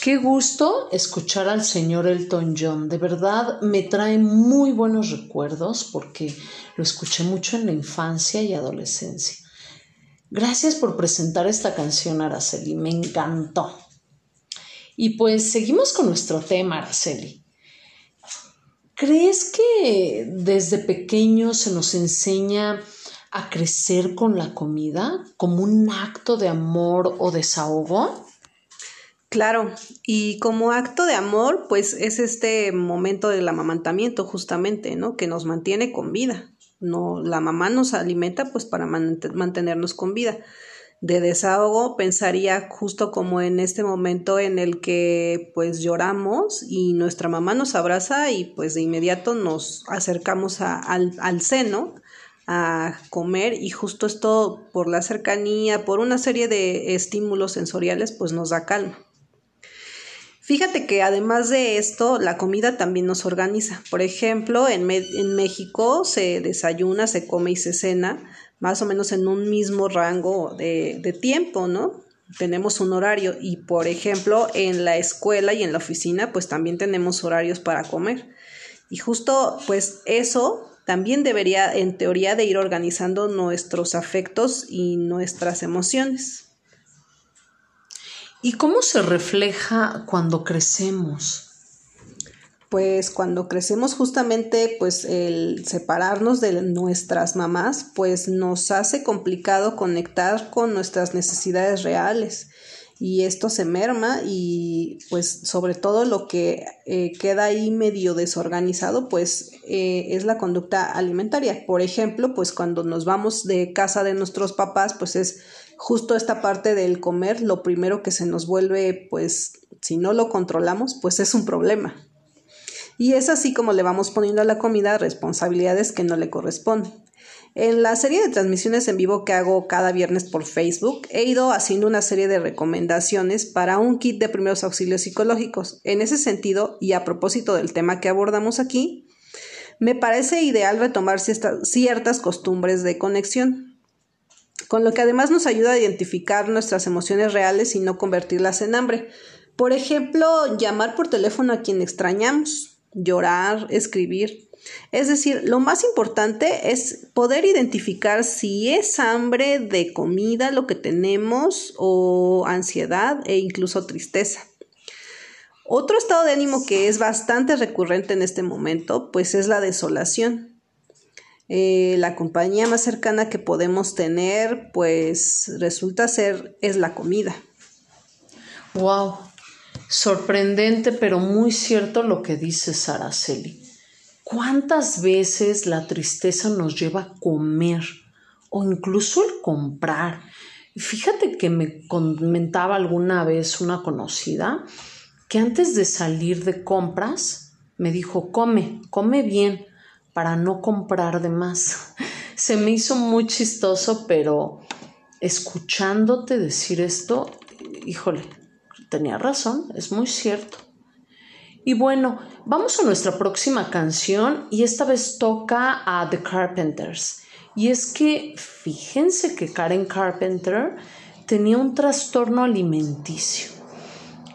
Qué gusto escuchar al señor Elton John. De verdad me trae muy buenos recuerdos porque lo escuché mucho en la infancia y adolescencia. Gracias por presentar esta canción, Araceli. Me encantó. Y pues seguimos con nuestro tema, Araceli. ¿Crees que desde pequeño se nos enseña a crecer con la comida como un acto de amor o desahogo? Claro, y como acto de amor, pues es este momento del amamantamiento justamente, ¿no? Que nos mantiene con vida. No, la mamá nos alimenta pues para mantenernos con vida. De desahogo pensaría justo como en este momento en el que pues lloramos y nuestra mamá nos abraza y pues de inmediato nos acercamos al, al seno a comer y justo esto por la cercanía, por una serie de estímulos sensoriales pues nos da calma. Fíjate que además de esto, la comida también nos organiza. Por ejemplo, en, México se desayuna, se come y se cena más o menos en un mismo rango de, de tiempo, ¿no? Tenemos un horario y, por ejemplo, en la escuela y en la oficina, pues también tenemos horarios para comer. Y justo, pues eso también debería, en teoría, de ir organizando nuestros afectos y nuestras emociones. ¿Y cómo se refleja cuando crecemos? Pues cuando crecemos justamente, pues el separarnos de nuestras mamás, pues nos hace complicado conectar con nuestras necesidades reales y esto se merma y pues sobre todo lo que eh, queda ahí medio desorganizado pues eh, es la conducta alimentaria. Por ejemplo, pues cuando nos vamos de casa de nuestros papás pues es justo esta parte del comer, lo primero que se nos vuelve, pues, si no lo controlamos, pues es un problema. Y es así como le vamos poniendo a la comida responsabilidades que no le corresponden. En la serie de transmisiones en vivo que hago cada viernes por Facebook, he ido haciendo una serie de recomendaciones para un kit de primeros auxilios psicológicos. En ese sentido, y a propósito del tema que abordamos aquí, me parece ideal retomar ciertas costumbres de conexión con lo que además nos ayuda a identificar nuestras emociones reales y no convertirlas en hambre. Por ejemplo, llamar por teléfono a quien extrañamos, llorar, escribir. Es decir, lo más importante es poder identificar si es hambre de comida lo que tenemos o ansiedad e incluso tristeza. Otro estado de ánimo que es bastante recurrente en este momento, pues es la desolación. Eh, la compañía más cercana que podemos tener, pues resulta ser es la comida. Wow, sorprendente, pero muy cierto lo que dice Araceli. ¿Cuántas veces la tristeza nos lleva a comer o incluso el comprar? Fíjate que me comentaba alguna vez una conocida que antes de salir de compras me dijo, come, come bien, para no comprar de más. Se me hizo muy chistoso, pero escuchándote decir esto, híjole, tenía razón, es muy cierto. Y bueno, vamos a nuestra próxima canción y esta vez toca a The Carpenters. Y es que fíjense que Karen Carpenter tenía un trastorno alimenticio.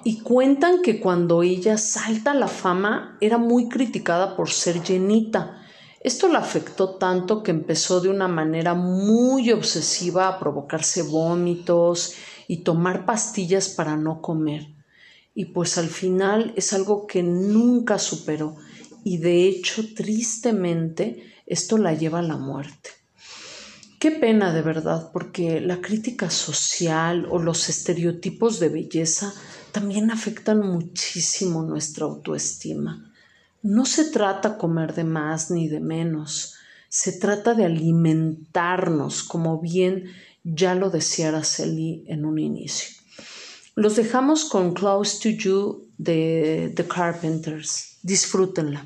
Y cuentan que cuando ella salta a la fama era muy criticada por ser llenita esto la afectó tanto que empezó de una manera muy obsesiva a provocarse vómitos y tomar pastillas para no comer. Y pues al final es algo que nunca superó y de hecho tristemente esto la lleva a la muerte. Qué pena de verdad, porque la crítica social o los estereotipos de belleza también afectan muchísimo nuestra autoestima. No se trata comer de más ni de menos, se trata de alimentarnos, como bien ya lo decía Araceli en un inicio. Los dejamos con Close to You de The Carpenters. Disfrútenla.